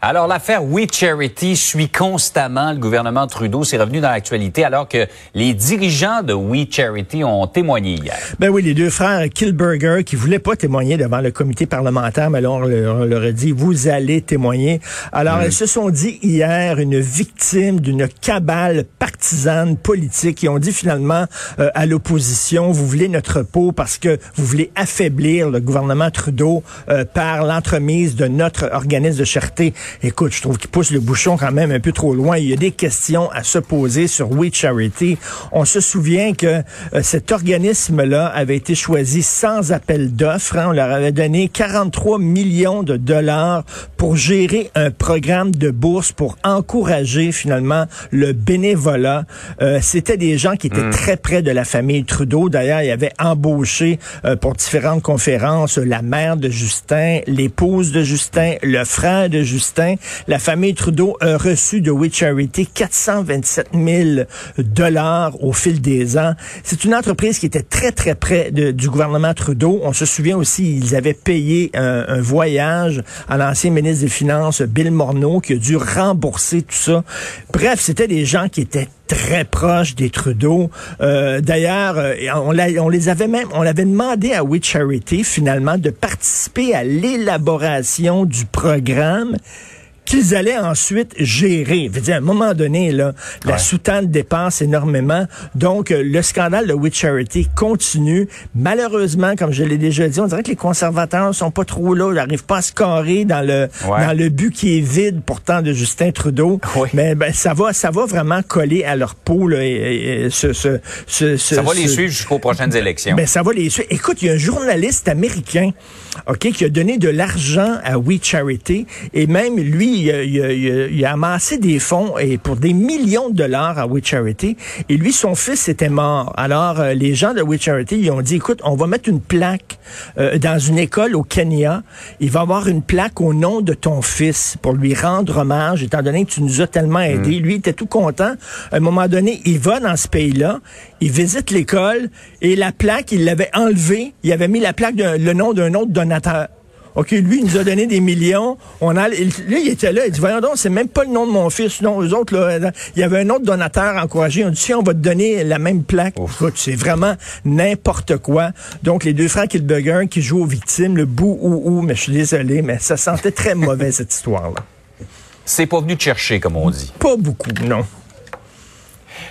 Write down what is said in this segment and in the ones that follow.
Alors, l'affaire We Charity suit constamment le gouvernement Trudeau. C'est revenu dans l'actualité alors que les dirigeants de We Charity ont témoigné hier. Ben oui, les deux frères Kilberger qui voulaient pas témoigner devant le comité parlementaire, mais là, on leur, a dit, vous allez témoigner. Alors, ils se sont dit hier une victime d'une cabale partisane politique. Ils ont dit finalement euh, à l'opposition, vous voulez notre peau parce que vous voulez affaiblir le gouvernement Trudeau euh, par l'entremise de notre organisme de charité. Écoute, je trouve qu'il pousse le bouchon quand même un peu trop loin. Il y a des questions à se poser sur We Charity. On se souvient que euh, cet organisme-là avait été choisi sans appel d'offres. Hein. On leur avait donné 43 millions de dollars pour gérer un programme de bourse pour encourager finalement le bénévolat. Euh, C'était des gens qui étaient hmm. très près de la famille Trudeau. D'ailleurs, il avait embauché euh, pour différentes conférences la mère de Justin, l'épouse de Justin, le frère de Justin la famille Trudeau a reçu de We Charity 427 000 dollars au fil des ans. C'est une entreprise qui était très, très près du gouvernement Trudeau. On se souvient aussi, ils avaient payé un, voyage à l'ancien ministre des Finances, Bill Morneau, qui a dû rembourser tout ça. Bref, c'était des gens qui étaient très proches des Trudeau. Euh, D'ailleurs, euh, on, on, les avait même, on l'avait demandé à We Charity finalement de participer à l'élaboration du programme qu'ils allaient ensuite gérer. Veux dire, à un moment donné, là, la soutane dépasse énormément. Donc, euh, le scandale de We Charity continue. Malheureusement, comme je l'ai déjà dit, on dirait que les conservateurs sont pas trop là. Ils n'arrivent pas à se carrer dans le, dans le but qui est vide, pourtant, de Justin Trudeau. Mais ben, ça va, ça va vraiment coller à leur peau, là, et, ce, ce, ce, ça va les suivre jusqu'aux prochaines élections. Ben, ça va les suivre. Écoute, il y a un journaliste américain, OK, qui a donné de l'argent à We Charity et même lui, il a, amassé des fonds et pour des millions de dollars à We Charity. Et lui, son fils était mort. Alors, euh, les gens de We Charity, ils ont dit, écoute, on va mettre une plaque euh, dans une école au Kenya. Il va avoir une plaque au nom de ton fils pour lui rendre hommage, étant donné que tu nous as tellement mm. aidés. Lui, il était tout content. À un moment donné, il va dans ce pays-là, il visite l'école et la plaque, il l'avait enlevée. Il avait mis la plaque, de, le nom d'un autre donateur. OK, lui, il nous a donné des millions. On a, là, il était là. Il dit, voyons donc, c'est même pas le nom de mon fils. Non, eux autres, là, il y avait un autre donateur encouragé. On dit, si on va te donner la même plaque. C'est vraiment n'importe quoi. Donc, les deux frères Kilbugger qui jouent aux victimes, le bout ou ou, mais je suis désolé, mais ça sentait très mauvais, cette histoire-là. C'est pas venu te chercher, comme on dit. Pas beaucoup, non.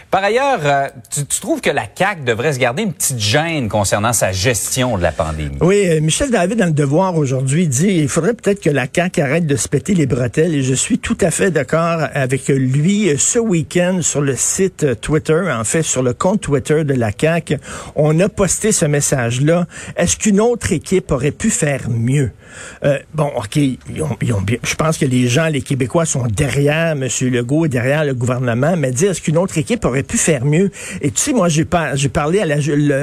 Par ailleurs, euh, tu, trouves que la CAQ devrait se garder une petite gêne concernant sa gestion de la pandémie? Oui, euh, Michel David, dans le Devoir aujourd'hui, dit il faudrait peut-être que la CAQ arrête de se péter les bretelles et je suis tout à fait d'accord avec lui. Ce week-end, sur le site Twitter, en fait, sur le compte Twitter de la CAQ, on a posté ce message-là. Est-ce qu'une autre équipe aurait pu faire mieux? Euh, bon, OK, ils ont, je pense que les gens, les Québécois sont derrière M. Legault, derrière le gouvernement, mais dire est-ce qu'une autre équipe aurait pu faire mieux. Et tu sais, moi, j'ai parlé à la,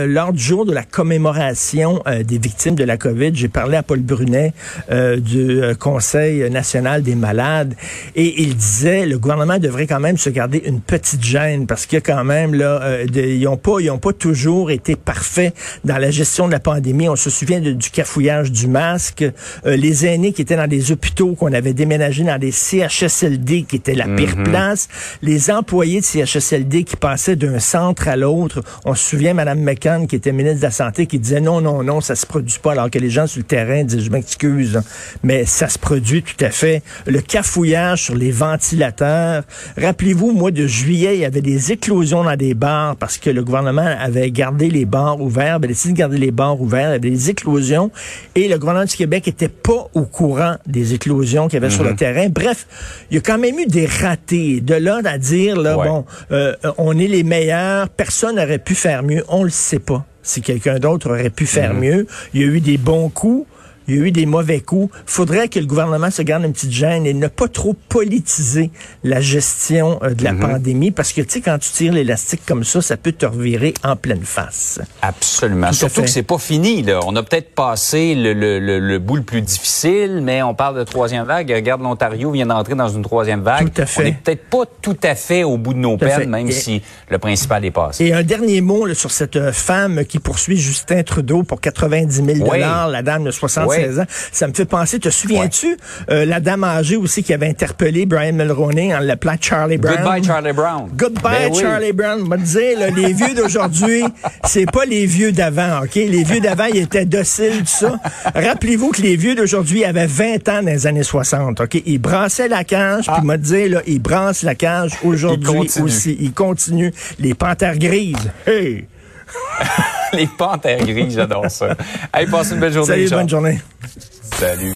lors du jour de la commémoration euh, des victimes de la COVID, j'ai parlé à Paul Brunet euh, du euh, Conseil national des malades et il disait le gouvernement devrait quand même se garder une petite gêne parce que quand même là, ils n'ont pas, ils ont pas toujours été parfaits dans la gestion de la pandémie. On se souvient du cafouillage du masque, les aînés qui étaient dans des hôpitaux qu'on avait déménagés dans des CHSLD qui étaient la pire mm-hmm. place, les employés de CHSLD qui passaient d'un centre à l'autre. On se souvient, Mme McCann, qui était ministre de la Santé, qui disait non, non, non, ça se produit pas, alors que les gens sur le terrain disent, je m'excuse, mais ça se produit tout à fait. Le cafouillage sur les ventilateurs. Rappelez-vous, au mois de juillet, il y avait des éclosions dans des bars parce que le gouvernement avait gardé les bars ouverts, avait décidé de garder les bars ouverts, il y avait des éclosions et le gouvernement du Québec était pas au courant des éclosions qu'il y avait sur le mhm. terrain. Bref, il y a quand même eu des ratés. De là à dire, là, bon, euh, on est les meilleurs, personne n'aurait pu faire mieux. On le sait pas si quelqu'un d'autre aurait pu faire mieux. Il y a eu des bons coups. Il y a eu des mauvais coups. faudrait que le gouvernement se garde une petite gêne et ne pas trop politiser la gestion euh, de la pandémie parce que, tu sais, quand tu tires l'élastique comme ça, ça peut te revirer en pleine face. Absolument. Tout Surtout que c'est pas fini. Là. On a peut-être passé le, le, le, le bout le plus difficile, mais on parle de troisième vague. Regarde, l'Ontario vient d'entrer dans une troisième vague. Tout à fait. On n'est peut-être pas tout à fait au bout de nos Tout peines, même Et- si le principal est passé. Et un dernier mot là, sur cette euh, femme qui poursuit Justin Trudeau pour 90 000 Oui. la dame de 76 Oui. ans. Ça me fait penser, te souviens-tu, euh, la dame âgée aussi qui avait interpellé Brian Mulroney en l'appelant Charlie Brown? Goodbye, Charlie Brown. Goodbye, Ben oui. Charlie Brown. On va te dire, là, les vieux d'aujourd'hui, c'est pas les vieux d'avant, OK? Les vieux d'avant, ils étaient dociles, tout ça. Rappelez-vous que les vieux d'aujourd'hui avaient 20 ans dans les années 60, OK? Ils brassaient la cage, puis m'a dit, là, ils brassent la cage aujourd'hui aussi. Ils continuent. Les panthères grises. Hey! Les panthères grises, j'adore ça. Hey, passez une belle journée, Salut, bonne journée. Salut.